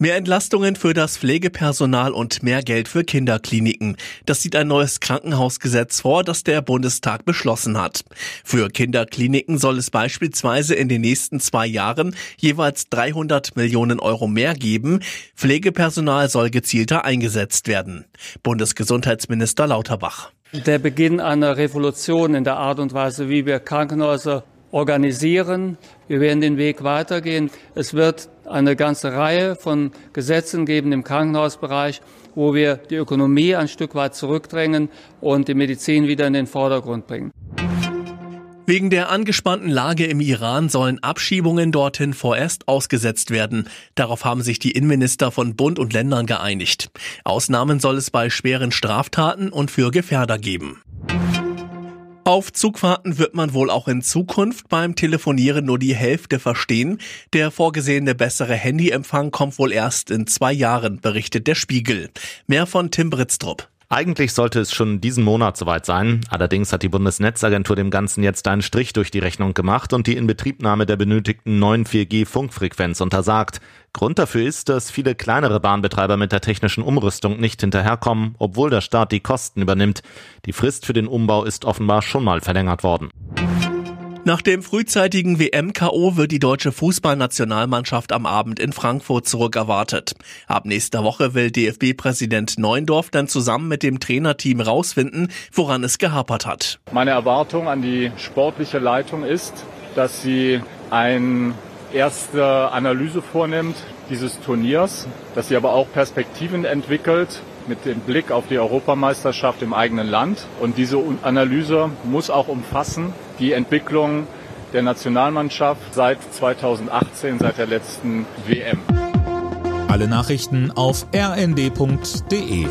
Mehr Entlastungen für das Pflegepersonal und mehr Geld für Kinderkliniken. Das sieht ein neues Krankenhausgesetz vor, das der Bundestag beschlossen hat. Für Kinderkliniken soll es beispielsweise in den nächsten zwei Jahren jeweils 300 Millionen Euro mehr geben. Pflegepersonal soll gezielter eingesetzt werden. Bundesgesundheitsminister Lauterbach. Der Beginn einer Revolution in der Art und Weise, wie wir Krankenhäuser organisieren. Wir werden den Weg weitergehen. Es wird eine ganze Reihe von Gesetzen geben im Krankenhausbereich, wo wir die Ökonomie ein Stück weit zurückdrängen und die Medizin wieder in den Vordergrund bringen. Wegen der angespannten Lage im Iran sollen Abschiebungen dorthin vorerst ausgesetzt werden. Darauf haben sich die Innenminister von Bund und Ländern geeinigt. Ausnahmen soll es bei schweren Straftaten und für Gefährder geben. Auf Zugfahrten wird man wohl auch in Zukunft beim Telefonieren nur die Hälfte verstehen. Der vorgesehene bessere Handyempfang kommt wohl erst in zwei Jahren, berichtet der Spiegel. Mehr von Tim Britztrup. Eigentlich sollte es schon diesen Monat soweit sein. Allerdings hat die Bundesnetzagentur dem Ganzen jetzt einen Strich durch die Rechnung gemacht und die Inbetriebnahme der benötigten neuen 4G-Funkfrequenz untersagt. Grund dafür ist, dass viele kleinere Bahnbetreiber mit der technischen Umrüstung nicht hinterherkommen, obwohl der Staat die Kosten übernimmt. Die Frist für den Umbau ist offenbar schon mal verlängert worden. Nach dem frühzeitigen WM-KO wird die deutsche Fußballnationalmannschaft am Abend in Frankfurt zurückerwartet. Ab nächster Woche will DFB-Präsident Neuendorf dann zusammen mit dem Trainerteam rausfinden, woran es gehapert hat. Meine Erwartung an die sportliche Leitung ist, dass sie eine erste Analyse vornimmt dieses Turniers, dass sie aber auch Perspektiven entwickelt mit dem Blick auf die Europameisterschaft im eigenen Land. Und diese Analyse muss auch umfassen die Entwicklung der Nationalmannschaft seit 2018, seit der letzten WM. Alle Nachrichten auf rnd.de